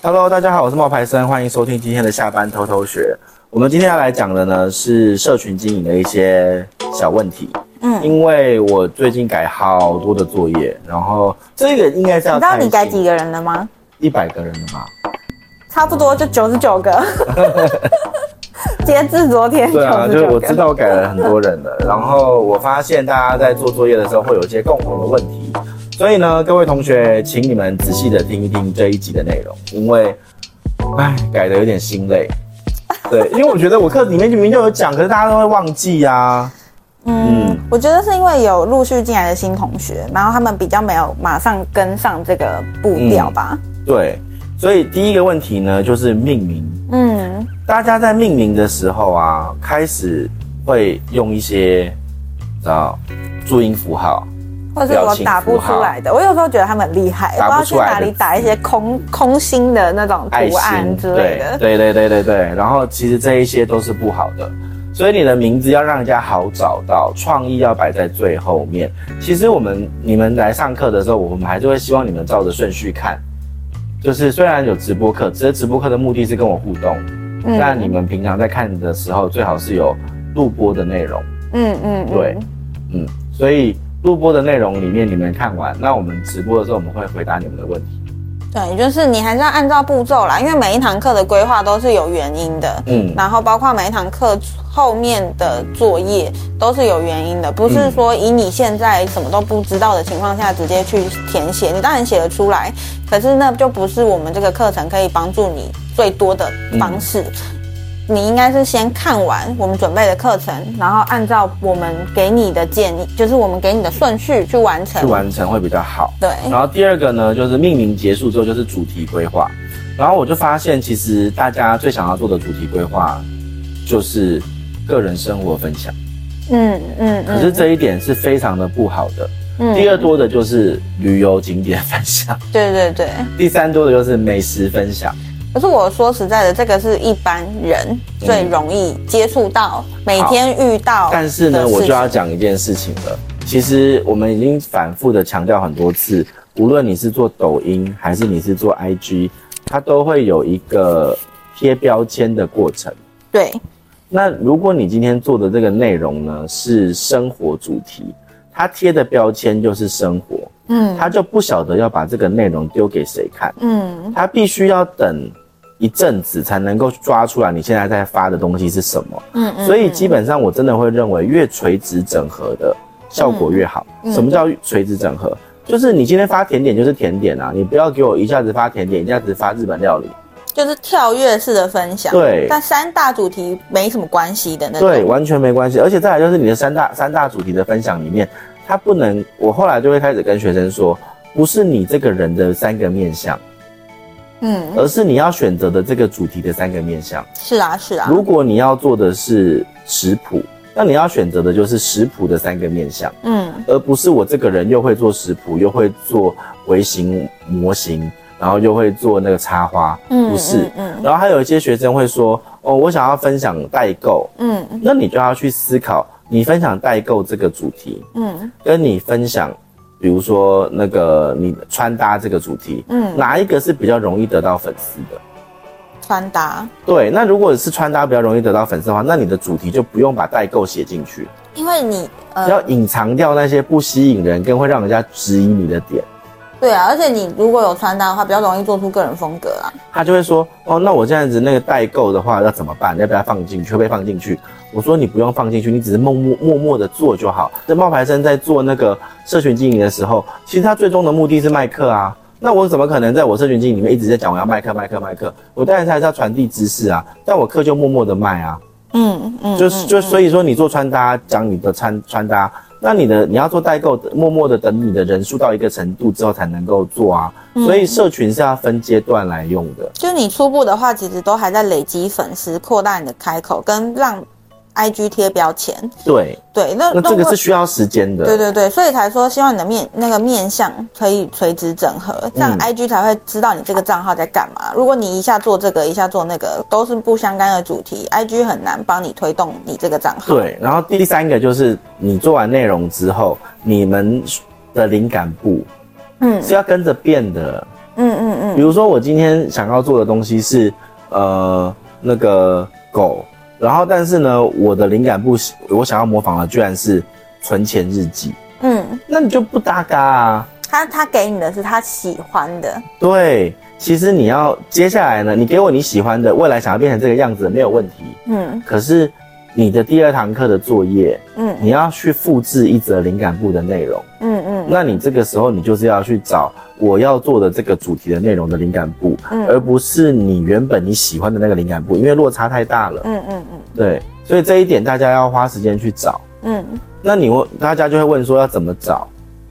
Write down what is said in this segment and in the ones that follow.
Hello，大家好，我是冒牌生，欢迎收听今天的下班偷偷学。我们今天要来讲的呢是社群经营的一些小问题。嗯，因为我最近改好多的作业，然后这个应该是要。你知道你改几个人了吗？一百个人了吗？差不多就九十九个。截至昨天。对啊，就是我知道我改了很多人了，然后我发现大家在做作业的时候会有一些共同的问题。所以呢，各位同学，请你们仔细的听一听这一集的内容，因为，哎，改的有点心累。对，因为我觉得我课里面明明就有讲，可是大家都会忘记呀、啊。嗯，嗯，我觉得是因为有陆续进来的新同学，然后他们比较没有马上跟上这个步调吧、嗯。对，所以第一个问题呢，就是命名。嗯，大家在命名的时候啊，开始会用一些，知道，注音符号。或是我打不出来的，我有时候觉得他们很厉害，不知道去哪里打一些空空心的那种图案之类的。对对对对对，然后其实这一些都是不好的，所以你的名字要让人家好找到，创意要摆在最后面。其实我们你们来上课的时候，我们还是会希望你们照着顺序看，就是虽然有直播课，只是直播课的目的是跟我互动，嗯，但你们平常在看的时候，最好是有录播的内容。嗯嗯，对，嗯，所以。录播的内容里面，你们看完，那我们直播的时候，我们会回答你们的问题。对，就是你还是要按照步骤啦，因为每一堂课的规划都是有原因的。嗯，然后包括每一堂课后面的作业都是有原因的，不是说以你现在什么都不知道的情况下直接去填写，你当然写得出来，可是那就不是我们这个课程可以帮助你最多的方式。嗯你应该是先看完我们准备的课程，然后按照我们给你的建议，就是我们给你的顺序去完成，去完成会比较好。对。然后第二个呢，就是命名结束之后就是主题规划，然后我就发现其实大家最想要做的主题规划就是个人生活分享。嗯嗯。可是这一点是非常的不好的。嗯。第二多的就是旅游景点分享。对对对。第三多的就是美食分享。可是我说实在的，这个是一般人最容易接触到、嗯、每天遇到。但是呢，我就要讲一件事情了。其实我们已经反复的强调很多次，无论你是做抖音还是你是做 IG，它都会有一个贴标签的过程。对。那如果你今天做的这个内容呢，是生活主题，它贴的标签就是生活。嗯，他就不晓得要把这个内容丢给谁看，嗯，他必须要等一阵子才能够抓出来你现在在发的东西是什么，嗯嗯，所以基本上我真的会认为越垂直整合的效果越好。嗯，什么叫垂直整合？就是你今天发甜点就是甜点啊，你不要给我一下子发甜点，一下子发日本料理，就是跳跃式的分享，对，但三大主题没什么关系的那种，对，完全没关系，而且再来就是你的三大三大主题的分享里面。它不能，我后来就会开始跟学生说，不是你这个人的三个面向，嗯，而是你要选择的这个主题的三个面向。是啊，是啊。如果你要做的是食谱，那你要选择的就是食谱的三个面向，嗯，而不是我这个人又会做食谱，又会做微型模型，然后又会做那个插花，嗯，不是，嗯。嗯，然后还有一些学生会说，哦，我想要分享代购，嗯，那你就要去思考。你分享代购这个主题，嗯，跟你分享，比如说那个你穿搭这个主题，嗯，哪一个是比较容易得到粉丝的？穿搭。对，那如果是穿搭比较容易得到粉丝的话，那你的主题就不用把代购写进去，因为你呃要隐藏掉那些不吸引人跟会让人家质疑你的点。对啊，而且你如果有穿搭的话，比较容易做出个人风格啊。他就会说，哦，那我这样子那个代购的话要怎么办？要不要放进去？会不会放进去？我说你不用放进去，你只是默默默默的做就好。这冒牌生在做那个社群经营的时候，其实他最终的目的是卖课啊。那我怎么可能在我社群经营里面一直在讲我要卖课卖课卖课？我当然还是要传递知识啊。但我课就默默的卖啊。嗯嗯，就是就所以说你做穿搭讲你的穿穿搭。那你的你要做代购，默默的等你的人数到一个程度之后才能够做啊，嗯、所以社群是要分阶段来用的。就你初步的话，其实都还在累积粉丝，扩大你的开口，跟让。IG 贴标签，对对，那那这个是需要时间的，对对对，所以才说希望你的面那个面向可以垂直整合，这样 IG 才会知道你这个账号在干嘛。嗯、如果你一下做这个，一下做那个，都是不相干的主题，IG 很难帮你推动你这个账号。对，然后第三个就是你做完内容之后，你们的灵感部，嗯，是要跟着变的。嗯嗯嗯。比如说我今天想要做的东西是呃那个狗，然后但是呢我的灵感不我想要模仿的居然是存钱日记。嗯，那你就不搭嘎啊。他他给你的是他喜欢的。对，其实你要接下来呢，你给我你喜欢的，未来想要变成这个样子没有问题。嗯，可是你的第二堂课的作业，嗯，你要去复制一则灵感部的内容。嗯嗯，那你这个时候你就是要去找我要做的这个主题的内容的灵感部，嗯，而不是你原本你喜欢的那个灵感部，因为落差太大了。嗯嗯嗯，对，所以这一点大家要花时间去找。嗯，那你问大家就会问说要怎么找？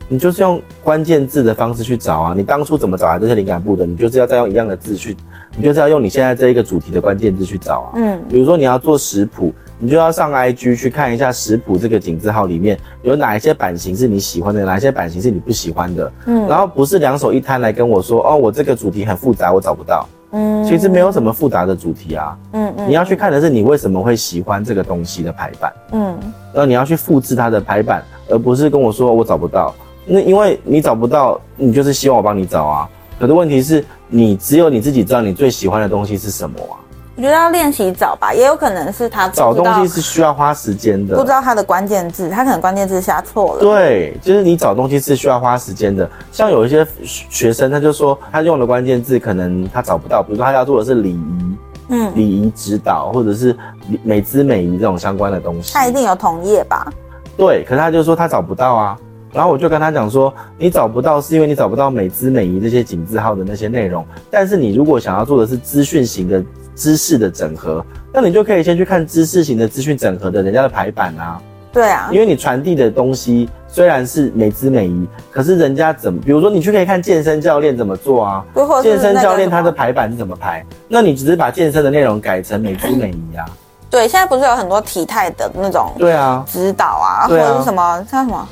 你就是用关键字的方式去找啊！你当初怎么找来这些灵感部的？你就是要再用一样的字去，你就是要用你现在这一个主题的关键字去找啊。嗯，比如说你要做食谱，你就要上 IG 去看一下食谱这个井字号里面有哪一些版型是你喜欢的，哪一些版型是你不喜欢的。嗯，然后不是两手一摊来跟我说，哦，我这个主题很复杂，我找不到。嗯，其实没有什么复杂的主题啊。嗯嗯，你要去看的是你为什么会喜欢这个东西的排版。嗯，然后你要去复制它的排版，而不是跟我说我找不到。那因为你找不到，你就是希望我帮你找啊。可是问题是你只有你自己知道你最喜欢的东西是什么啊。我觉得要练习找吧，也有可能是他找东西是需要花时间的，不知道他的关键字，他可能关键字下错了。对，就是你找东西是需要花时间的。像有一些学生，他就说他用的关键字可能他找不到，比如说他要做的是礼仪，嗯，礼仪指导或者是美姿美仪这种相关的东西，他一定有同业吧？对，可是他就说他找不到啊。然后我就跟他讲说，你找不到是因为你找不到美姿美仪这些井字号的那些内容。但是你如果想要做的是资讯型的知识的整合，那你就可以先去看知识型的资讯整合的人家的排版啊。对啊，因为你传递的东西虽然是美姿美仪，可是人家怎么，比如说你去可以看健身教练怎么做啊？健身教练他的排版是怎么排？那你只是把健身的内容改成美姿美仪啊？对，现在不是有很多体态的那种？对啊，指导啊，或者是什么像什么？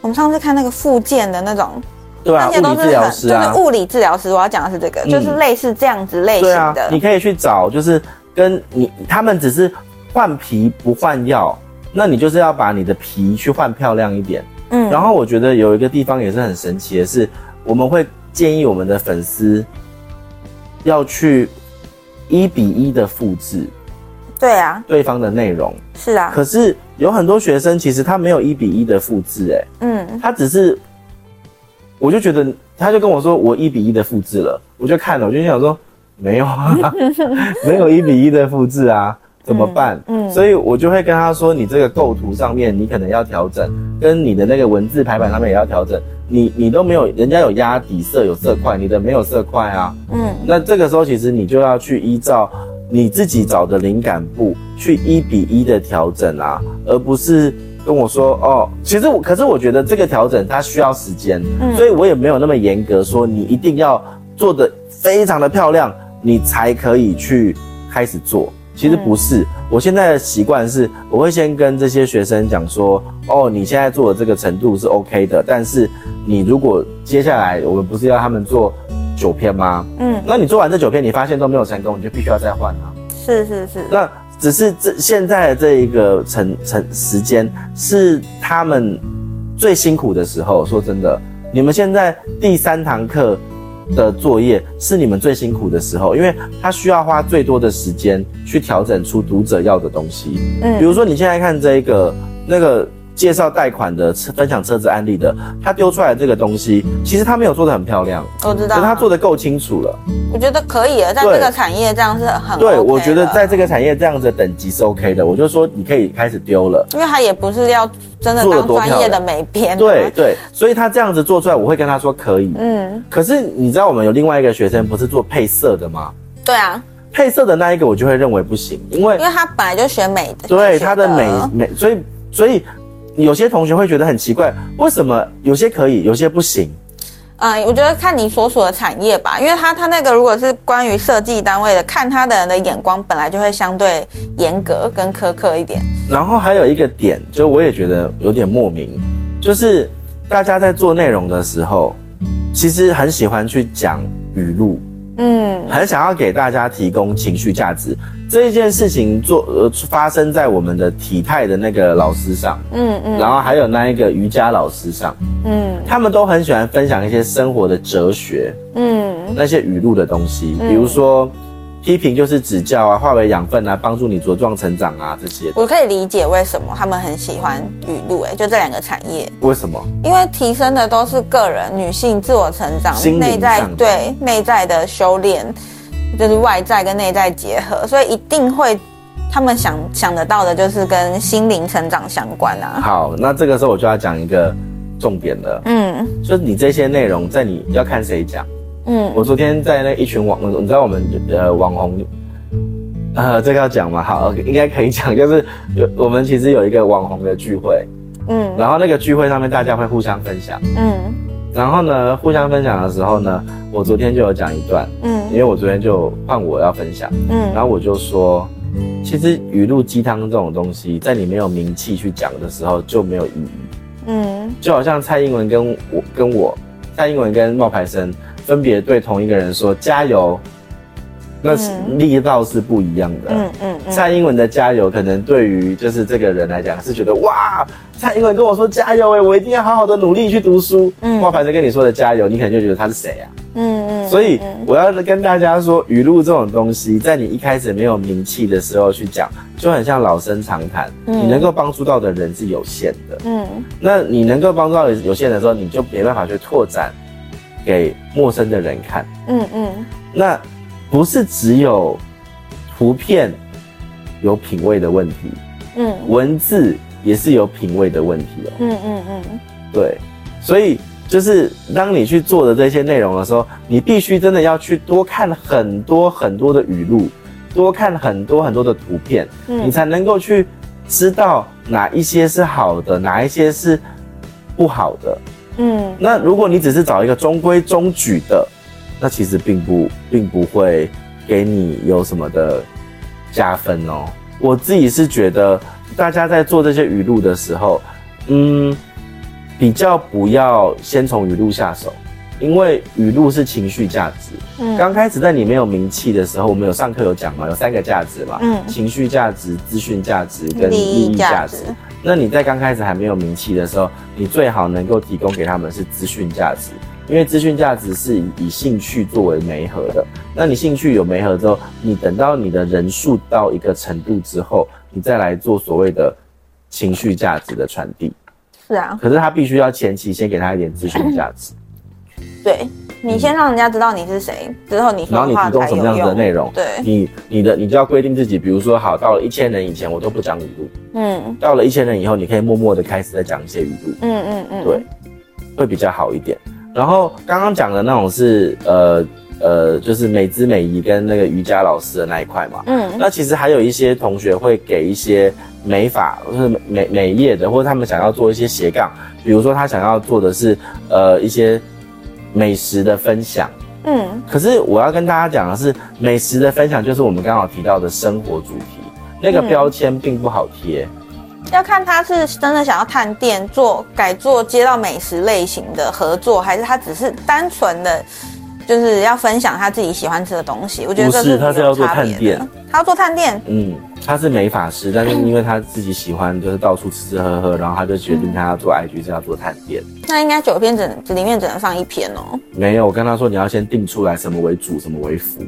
我们上次看那个复健的那种，对啊，物理治疗师啊，就是物理治疗师。我要讲的是这个，嗯、就是类似这样子类型的。啊，你可以去找，就是跟你他们只是换皮不换药，那你就是要把你的皮去换漂亮一点。嗯，然后我觉得有一个地方也是很神奇的是，我们会建议我们的粉丝要去一比一的复制。对啊，对方的内容是啊，可是有很多学生其实他没有一比一的复制，哎，嗯，他只是，我就觉得他就跟我说我一比一的复制了，我就看了，我就想说没有啊，没有一比一的复制啊，怎么办？嗯，嗯，所以我就会跟他说，你这个构图上面你可能要调整，跟你的那个文字排版上面也要调整，你你都没有，人家有压底色有色块，你的没有色块啊，嗯，那这个时候其实你就要去依照。你自己找的灵感部去一比一的调整啊，而不是跟我说哦。其实我，可是我觉得这个调整它需要时间，嗯，所以我也没有那么严格说你一定要做的非常的漂亮，你才可以去开始做。其实不是，我现在的习惯是，我会先跟这些学生讲说，哦，你现在做的这个程度是 OK 的，但是你如果接下来我们不是要他们做。九篇吗？嗯，那你做完这九篇，你发现都没有成功，你就必须要再换啊。是是是。那只是这现在的这一个成成时间是他们最辛苦的时候。说真的，你们现在第三堂课的作业是你们最辛苦的时候，因为他需要花最多的时间去调整出读者要的东西。嗯，比如说你现在看这一个那个。介绍贷款的分享车子案例的，他丢出来这个东西，其实他没有做的很漂亮，我知道，可是他做的够清楚了。我觉得可以了，在这个产业这样是很、OK、对。我觉得在这个产业这样子的等级是 OK 的，我就说你可以开始丢了，因为他也不是要真的当专业的美编，对对，所以他这样子做出来，我会跟他说可以。嗯，可是你知道我们有另外一个学生不是做配色的吗？对啊，配色的那一个我就会认为不行，因为因为他本来就学美的，对他的美美，所以所以。有些同学会觉得很奇怪，为什么有些可以，有些不行？嗯，我觉得看你所属的产业吧，因为他他那个如果是关于设计单位的，看他的人的眼光本来就会相对严格跟苛刻一点。然后还有一个点，就我也觉得有点莫名，就是大家在做内容的时候，其实很喜欢去讲语录，嗯，很想要给大家提供情绪价值。这一件事情做呃发生在我们的体态的那个老师上，嗯嗯，然后还有那一个瑜伽老师上，嗯，他们都很喜欢分享一些生活的哲学，嗯，那些语录的东西，比如说。批评就是指教啊，化为养分啊，帮助你茁壮成长啊，这些。我可以理解为什么他们很喜欢语录，哎，就这两个产业。为什么？因为提升的都是个人女性自我成长，内在对内在的修炼，就是外在跟内在结合，所以一定会他们想想得到的就是跟心灵成长相关啊。好，那这个时候我就要讲一个重点了，嗯，就是你这些内容在你要看谁讲。嗯，我昨天在那一群网，你知道我们呃网红，呃这个要讲吗？好，应该可以讲，就是有我们其实有一个网红的聚会，嗯，然后那个聚会上面大家会互相分享，嗯，然后呢互相分享的时候呢，我昨天就有讲一段，嗯，因为我昨天就换我要分享，嗯，然后我就说，其实语录鸡汤这种东西，在你没有名气去讲的时候就没有意义，嗯，就好像蔡英文跟我跟我，蔡英文跟冒牌生。分别对同一个人说加油，那是力道是不一样的。嗯嗯，嗯。蔡英文的加油，可能对于就是这个人来讲是觉得哇，蔡英文跟我说加油哎，我一定要好好的努力去读书。嗯。冒牌生跟你说的加油，你可能就觉得他是谁啊？嗯嗯。所以我要跟大家说，语录这种东西，在你一开始没有名气的时候去讲，就很像老生常谈。嗯。你能够帮助到的人是有限的。嗯。那你能够帮助到有限的时候，你就没办法去拓展。给陌生的人看，嗯嗯，那不是只有图片有品味的问题，嗯，文字也是有品味的问题哦，嗯嗯嗯，对，所以就是当你去做的这些内容的时候，你必须真的要去多看很多很多的语录，多看很多很多的图片，嗯，你才能够去知道哪一些是好的，哪一些是不好的。嗯，那如果你只是找一个中规中矩的，那其实并不并不会给你有什么的加分哦。我自己是觉得，大家在做这些语录的时候，嗯，比较不要先从语录下手，因为语录是情绪价值。嗯，刚开始在你没有名气的时候，我们有上课有讲嘛，有三个价值嘛，嗯，情绪价值、资讯价值跟利益价值。那你在刚开始还没有名气的时候，你最好能够提供给他们是资讯价值，因为资讯价值是以以兴趣作为媒合的。那你兴趣有媒合之后，你等到你的人数到一个程度之后，你再来做所谓的情绪价值的传递。是啊，可是他必须要前期先给他一点资讯价值。对。你先让人家知道你是谁，之后你。然后你提供什么样子的内容？对，你你的你就要规定自己，比如说，好，到了一千人以前，我都不讲语录。嗯。到了一千人以后，你可以默默的开始在讲一些语录。嗯嗯嗯。对，会比较好一点。然后刚刚讲的那种是呃呃，就是美姿美仪跟那个瑜伽老师的那一块嘛。嗯。那其实还有一些同学会给一些美法或是美美业的，或者他们想要做一些斜杠，比如说他想要做的是呃一些。美食的分享，嗯，可是我要跟大家讲的是，美食的分享就是我们刚好提到的生活主题，那个标签并不好贴，嗯，要看他是真的想要探店做改做街道美食类型的合作，还是他只是单纯的。就是要分享他自己喜欢吃的东西，我觉得这是，是他是要做探店，他要做探店。嗯，他是美法师，但是因为他自己喜欢，就是到处吃吃喝喝，然后他就决定他要做 IG，是要做探店。那应该九篇只能里面只能放一篇哦。没有，我跟他说你要先定出来什么为主，什么为辅。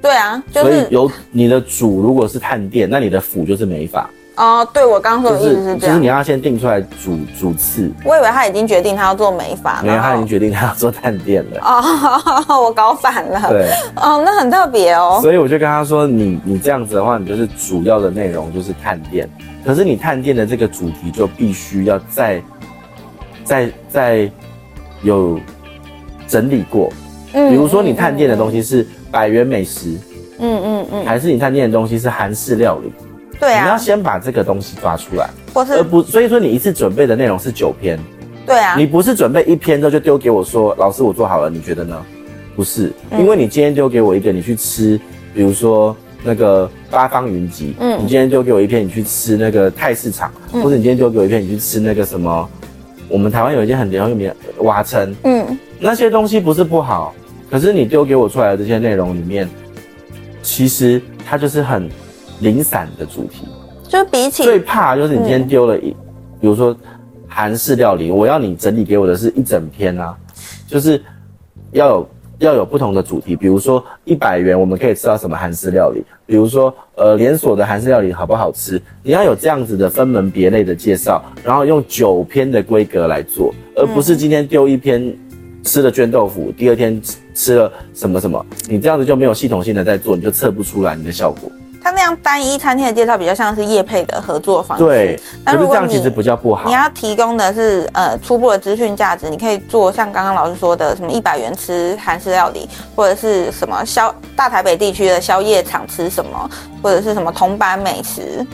对啊，就是、所以有你的主如果是探店，那你的辅就是美发。哦，对，我刚刚说的意思是这样，就是你要先定出来主主次。我以为他已经决定他要做美发，没有，他已经决定他要做探店了。哦，我搞反了。对，哦，那很特别哦。所以我就跟他说，你你这样子的话，你就是主要的内容就是探店，可是你探店的这个主题就必须要再再再有整理过。嗯，比如说你探店的东西是百元美食，嗯嗯嗯，还是你探店的东西是韩式料理？对啊，你要先把这个东西抓出来，或是而不，所以说你一次准备的内容是九篇，对啊，你不是准备一篇之后就丢给我说，老师我做好了，你觉得呢？不是，因为你今天丢给我一个，你去吃，比如说那个八方云集，嗯，你今天丢给我一篇，你去吃那个泰市场，嗯，或者你今天丢给我一篇，你去吃那个什么，我们台湾有一间很很有名的瓦城，嗯，那些东西不是不好，可是你丢给我出来的这些内容里面，其实它就是很零散的主题。就比起最怕就是你今天丢了一，嗯、比如说韩式料理，我要你整理给我的是一整篇啊，就是要有要有不同的主题，比如说一百元我们可以吃到什么韩式料理，比如说呃连锁的韩式料理好不好吃，你要有这样子的分门别类的介绍，然后用九篇的规格来做，而不是今天丢一篇吃了卷豆腐，第二天吃了什么什么，你这样子就没有系统性的在做，你就测不出来你的效果。它那样单一餐厅的介绍比较像是业配的合作方式，对。但如果这样其实比较不好。你要提供的是呃初步的资讯价值，你可以做像刚刚老师说的什么一百元吃韩式料理，或者是什么宵大台北地区的宵夜场吃什么，或者是什么铜板美食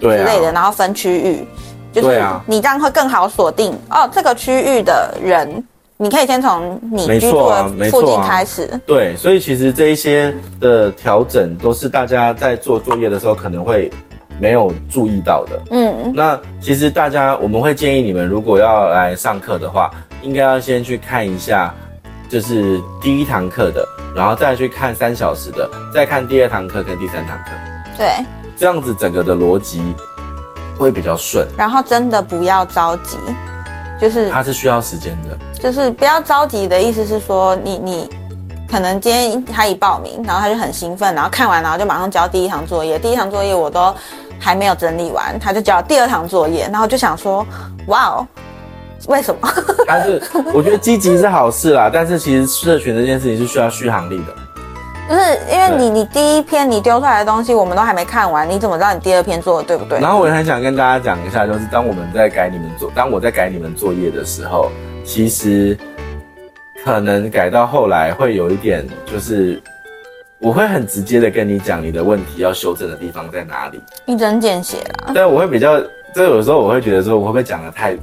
之类的，啊、然后分区域，就是你这样会更好锁定哦这个区域的人。你可以先从你居住的附近开始。啊啊。对，所以其实这一些的调整都是大家在做作业的时候可能会没有注意到的。嗯，那其实大家我们会建议你们，如果要来上课的话，应该要先去看一下，就是第一堂课的，然后再去看三小时的，再看第二堂课跟第三堂课。对，这样子整个的逻辑会比较顺。然后真的不要着急，就是它是需要时间的。就是不要着急的意思是说，你你可能今天他一报名，然后他就很兴奋，然后看完然后就马上交第一堂作业，第一堂作业我都还没有整理完，他就交第二堂作业，然后就想说，哇哦，为什么？但是我觉得积极是好事啦，但是其实社群这件事情是需要续航力的。就是因为你你第一篇你丢出来的东西我们都还没看完，你怎么知道你第二篇做的对不对？然后我也很想跟大家讲一下，就是当我们在改你们作，当我在改你们作业的时候。其实可能改到后来会有一点，就是我会很直接的跟你讲你的问题要修正的地方在哪里，一针见血啦。对我会比较，这有时候我会觉得说，我会不会讲的太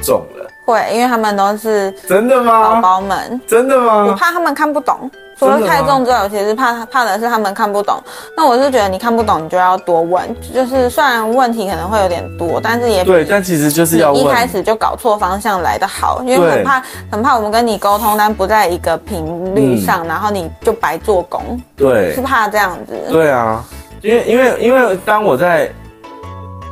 重了？会，因为他们都是真的吗？宝宝们，真的吗？我怕他们看不懂。除了太重之外，我其实怕怕的是他们看不懂。那我是觉得你看不懂，你就要多问。就是虽然问题可能会有点多，但是也对。但其实就是要问。一开始就搞错方向来的好，因为很怕很怕我们跟你沟通，但不在一个频率上，嗯，然后你就白做工。对，是怕这样子。对啊，因为因为因为当我在。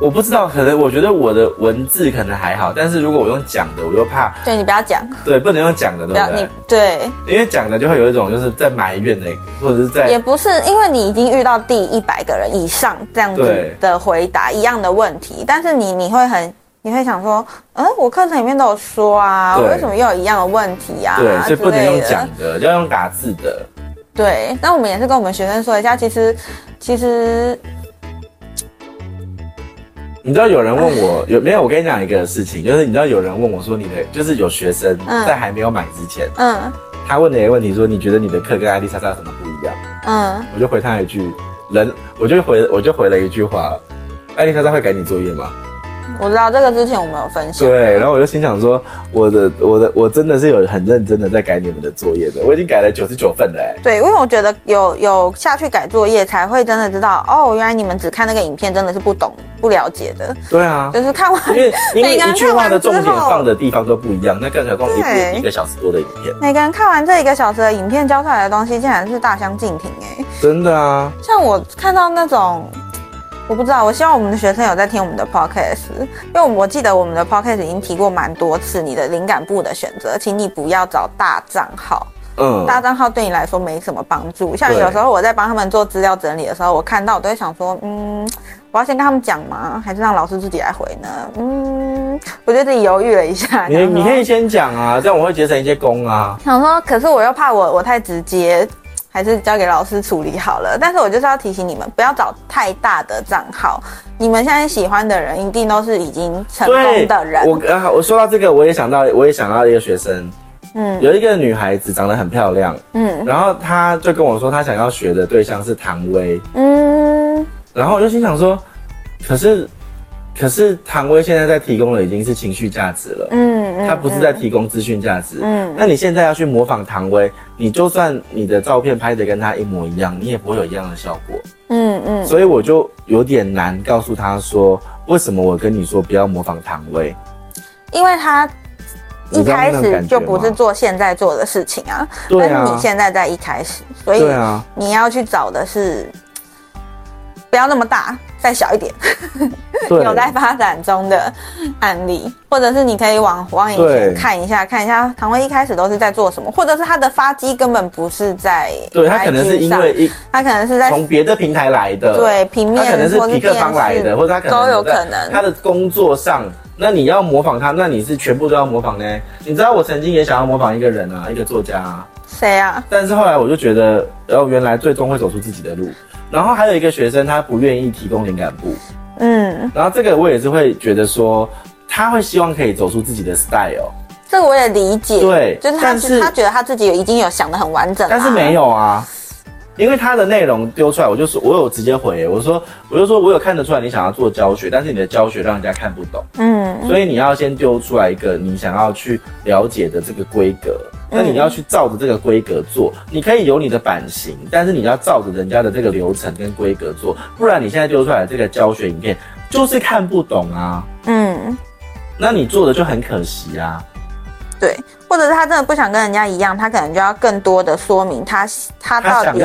我不知道，可能我觉得我的文字可能还好，但是如果我用讲的，我又怕。对，你不要讲。对，不能用讲的，对不对？你对，因为讲的就会有一种就是在埋怨的，或者是在。也不是，因为你已经遇到第一百个人以上这样子的回答一样的问题，但是你你会很你会想说，嗯，我课程里面都有说啊，我为什么又有一样的问题啊？对，所以不能用讲的，要用打字的。对，那我们也是跟我们学生说一下，其实其实。你知道有人问我有没有？我跟你讲一个事情，就是你知道有人问我说，你的就是有学生在还没有买之前，嗯，他问的一个问题说，你觉得你的课跟艾丽莎莎有什么不一样？嗯，我就回他一句，人，我就回我就回了一句话，艾丽莎莎会改你作业吗？我知道这个之前我们有分享。对，然后我就心想说，我的我的我真的是有很认真的在改你们的作业的，我已经改了九十九份了哎。对，因为我觉得有有下去改作业，才会真的知道哦，原来你们只看那个影片，真的是不懂不了解的。对啊，就是看完，因为因为一句话的重点放的地方都不一样，那更何况一部一个小时多的影片。每个人看完这一个小时的影片，教出来的东西竟然是大相径庭哎。真的啊，像我看到那种。我不知道，我希望我们的学生有在听我们的 podcast，因为我记得我们的 podcast 已经提过蛮多次，你的灵感部的选择，请你不要找大账号，嗯，大账号对你来说没什么帮助。像有时候我在帮他们做资料整理的时候，我看到我都会想说，嗯，我要先跟他们讲吗？还是让老师自己来回呢？嗯，我觉得自己犹豫了一下。你你可以先讲啊，这样我会节省一些工啊。想说，可是我又怕我我太直接。还是交给老师处理好了，但是我就是要提醒你们，不要找太大的账号。你们现在喜欢的人，一定都是已经成功的人。我啊，我说到这个，我也想到，我也想到一个学生，嗯，有一个女孩子长得很漂亮，嗯，然后她就跟我说，她想要学的对象是唐薇，嗯，然后我就心想说，可是。可是唐薇现在在提供的已经是情绪价值了，嗯，嗯，他不是在提供资讯价值，嗯，那你现在要去模仿唐薇，你就算你的照片拍的跟他一模一样，你也不会有一样的效果，嗯嗯，所以我就有点难告诉他说，为什么我跟你说不要模仿唐薇，因为他一开始就不是做现在做的事情啊。但是你现在在一开始，所以你要去找的是不要那么大，再小一点。有在发展中的案例，或者是你可以往往以前看一下，看一下唐薇一开始都是在做什么，或者是他的发迹根本不是在，对他可能是因为一，他可能是在从别的平台来的，对平面，他可能是痞客邦来的，或者他可能都有可能。他的工作上，那你要模仿他，那你是全部都要模仿呢？你知道我曾经也想要模仿一个人啊，一个作家啊，谁啊？但是后来我就觉得，然后原来最终会走出自己的路。然后还有一个学生，他不愿意提供灵感簿。嗯，然后这个我也是会觉得说，他会希望可以走出自己的 style，这个我也理解。对，就是他是他觉得他自己已经有想的很完整了，但是没有啊，因为他的内容丢出来，我就说，我有直接回，我说，我就说我有看得出来你想要做教学，但是你的教学让人家看不懂，嗯，所以你要先丢出来一个你想要去了解的这个规格。那你要去照着这个规格做，你可以有你的版型，但是你要照着人家的这个流程跟规格做，不然你现在丢出来的这个教学影片就是看不懂啊。嗯，那你做的就很可惜啊。对。或者是他真的不想跟人家一样，他可能就要更多的说明他他到底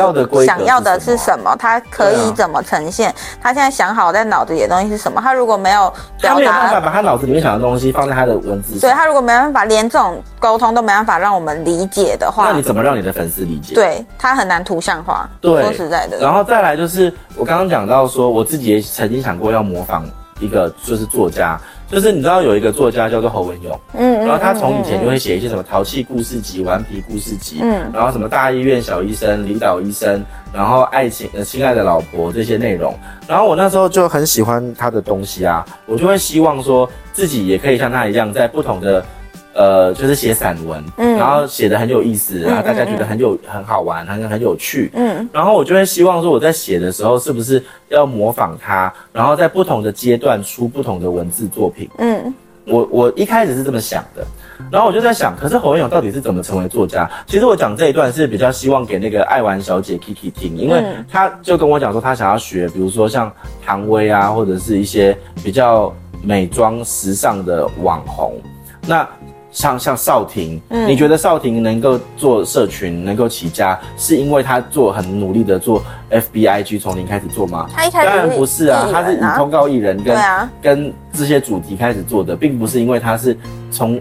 想要的是什么，他可以怎么呈现，他现在想好在脑子里的东西是什么。他如果没有表达，他没有办法把他脑子里面想的东西放在他的文字上。对，他如果没办法连这种沟通都没办法让我们理解的话，那你怎么让你的粉丝理解？对，他很难图像化。对，说实在的。然后再来就是我刚刚讲到说，我自己也曾经想过要模仿一个就是作家。就是你知道有一个作家叫做侯文勇，嗯，然后他从以前就会写一些什么淘气故事集、顽皮故事集，嗯，然后什么大医院小医生、领导医生，然后爱情呃亲爱的老婆这些内容，然后我那时候就很喜欢他的东西啊，我就会希望说自己也可以像他一样在不同的。呃，就是写散文，嗯，然后写的很有意思，然后大家觉得很有很好玩，很很有趣，嗯，然后我就会希望说我在写的时候是不是要模仿他，然后在不同的阶段出不同的文字作品，嗯，我我一开始是这么想的，然后我就在想，可是侯文勇到底是怎么成为作家？其实我讲这一段是比较希望给那个爱玩小姐 Kiki 听，因为他就跟我讲说他想要学，比如说像唐薇啊，或者是一些比较美妆时尚的网红，那。像像少婷，嗯，你觉得少婷能够做社群，能够起家，是因为他做很努力的做 FBIG 从零开始做吗？他一开始当然不是啊，他是以通告艺人跟跟这些主题开始做的，并不是因为他是从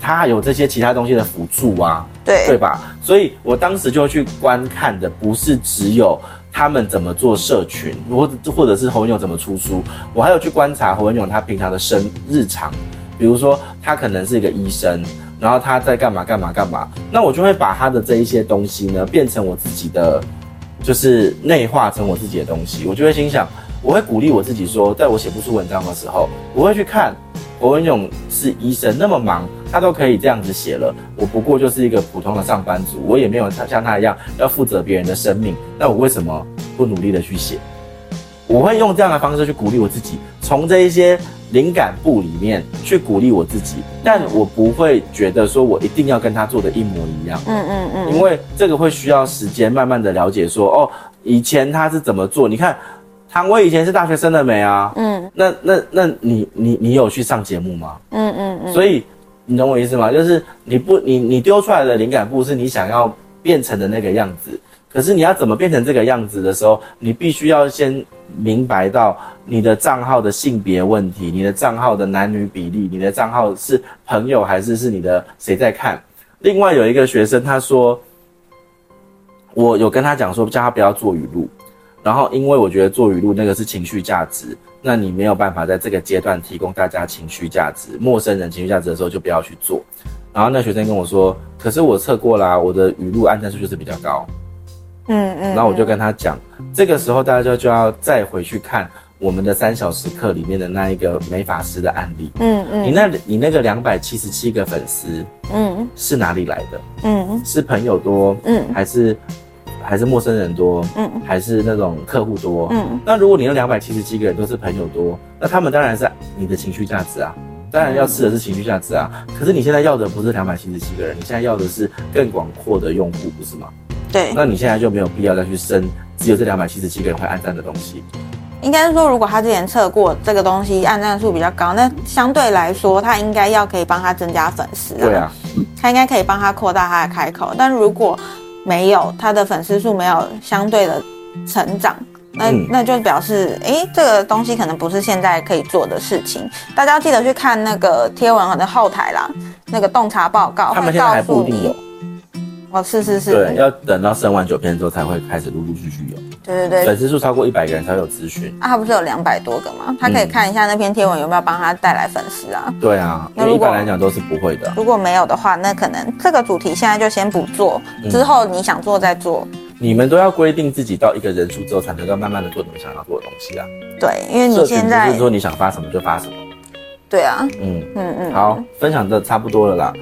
他有这些其他东西的辅助啊，对对吧？所以我当时就去观看的不是只有他们怎么做社群，或者或者是侯文勇怎么出书，我还有去观察侯文勇他平常的生日常。比如说，他可能是一个医生，然后他在干嘛干嘛干嘛，那我就会把他的这一些东西呢，变成我自己的，就是内化成我自己的东西。我就会心想，我会鼓励我自己说，在我写不出文章的时候，我会去看侯文勇是医生，那么忙，他都可以这样子写了。我不过就是一个普通的上班族，我也没有像他一样要负责别人的生命，那我为什么不努力的去写？我会用这样的方式去鼓励我自己，从这一些。灵感部里面去鼓励我自己，但我不会觉得说我一定要跟他做的一模一样。嗯嗯嗯，因为这个会需要时间，慢慢的了解说，哦，以前他是怎么做？你看，唐薇以前是大学生了没啊？嗯，那那那你你你有去上节目吗？嗯嗯嗯，所以你懂我意思吗？就是你不你你丢出来的灵感簿是你想要变成的那个样子。可是你要怎么变成这个样子的时候，你必须要先明白到你的账号的性别问题，你的账号的男女比例，你的账号是朋友还是是你的谁在看？另外有一个学生他说，我有跟他讲说叫他不要做语录，然后因为我觉得做语录那个是情绪价值，那你没有办法在这个阶段提供大家情绪价值，陌生人情绪价值的时候就不要去做。然后那学生跟我说，可是我测过啦，我的语录按赞数就是比较高。嗯嗯，然后我就跟他讲，这个时候大家就就要再回去看我们的三小时课里面的那一个美法师的案例。嗯嗯，你那，你那个两百七十七个粉丝，嗯，是哪里来的？嗯，是朋友多，嗯，还是还是陌生人多？嗯，还是那种客户多？嗯，那如果你那两百七十七个人都是朋友多，那他们当然是你的情绪价值啊，当然要吃的是情绪价值啊。可是你现在要的不是两百七十七个人，你现在要的是更广阔的用户，不是吗？对，那你现在就没有必要再去生只有这两百七十七个人会按赞的东西，应该是说，如果他之前测过这个东西按赞数比较高，那相对来说，他应该要可以帮他增加粉丝。对啊，他应该可以帮他扩大他的开口。但如果没有他的粉丝数没有相对的成长，那、嗯、那就表示，哎，这个东西可能不是现在可以做的事情。大家要记得去看那个贴文的后台啦，那个洞察报告，他们现在还不一定有。哦，是是是，对，要等到生完九篇之后才会开始陆陆续续有。对对对，粉丝数超过一百个人才会有咨询。啊，他不是有两百多个吗？他可以看一下那篇贴文有没有帮他带来粉丝啊？对啊，因为一般来讲都是不会的。如果没有的话，那可能这个主题现在就先不做，之后你想做再做。嗯、你们都要规定自己到一个人数之后，才能够慢慢的做你们想要做的东西啊。对，因为你现在不是说你想发什么就发什么。对啊，嗯嗯嗯，好，分享的差不多了啦。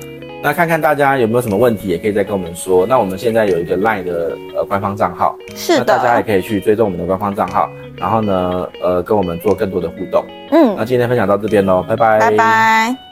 那看看大家有没有什么问题，也可以再跟我们说。那我们现在有一个 LINE 的呃官方账号，是的，大家也可以去追踪我们的官方账号，然后呢，呃，跟我们做更多的互动。嗯，那今天分享到这边喽，拜拜，拜拜。